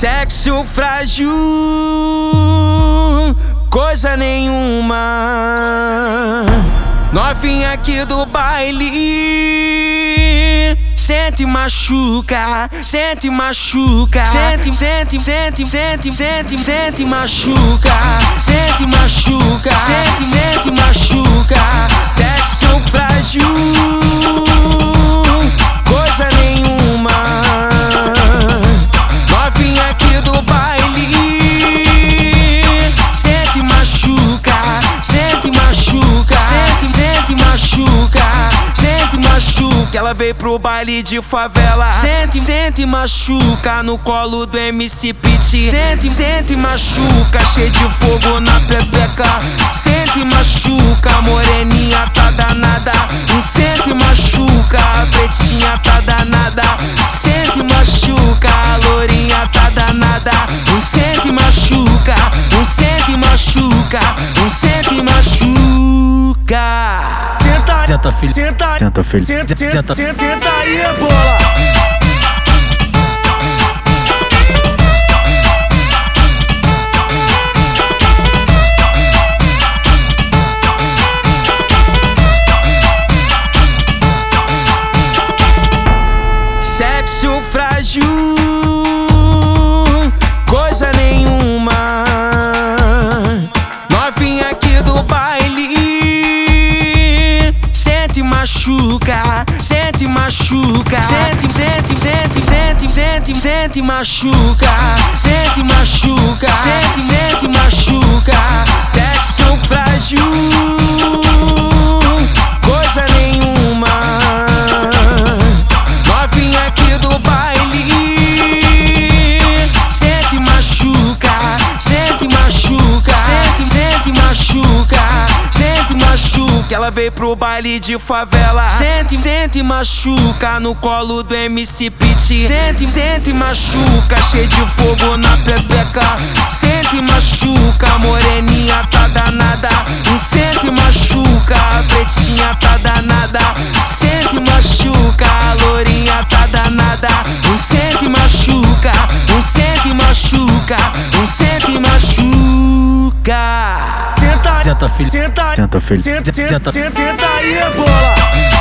Sexo frágil, coisa nenhuma. Novinha aqui do baile. Sente machuca, sente machuca, sente, sente, sente, sente, sente, sente machuca, sente machuca, sente, sente machuca. Machuca, sente machuca. Ela veio pro baile de favela, sente, sente machuca no colo do MC Pit. Sente, sente machuca, cheio de fogo na pepeca. Sente machuca, moreninha tá danada. Sente machuca, a pretinha tá danada. Senta, filho. Senta, Senta, filho. Senta, Senta. senta, senta, senta aí, bola. Machuca, sente, sente, sente, sente, sente, sente machuca, sente machuca, sente, sente machuca. Sexo frágil, machuca Ela veio pro baile de favela. Sente, sente machuca No colo do MC Pit. Sente, sente machuca Cheio de fogo na pepeca. Sente machuca Moreninha Senta, filho. Senta, Senta, filho. Senta, Senta. senta, senta aí, bola.